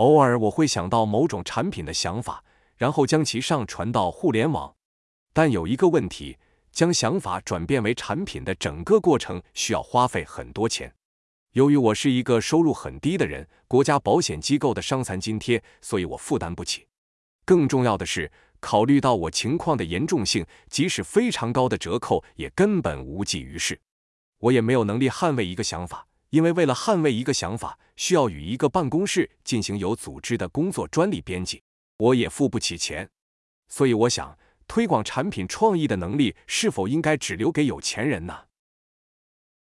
偶尔我会想到某种产品的想法，然后将其上传到互联网。但有一个问题，将想法转变为产品的整个过程需要花费很多钱。由于我是一个收入很低的人，国家保险机构的伤残津贴，所以我负担不起。更重要的是，考虑到我情况的严重性，即使非常高的折扣也根本无济于事。我也没有能力捍卫一个想法，因为为了捍卫一个想法，需要与一个办公室进行有组织的工作专利编辑，我也付不起钱。所以我想，推广产品创意的能力是否应该只留给有钱人呢？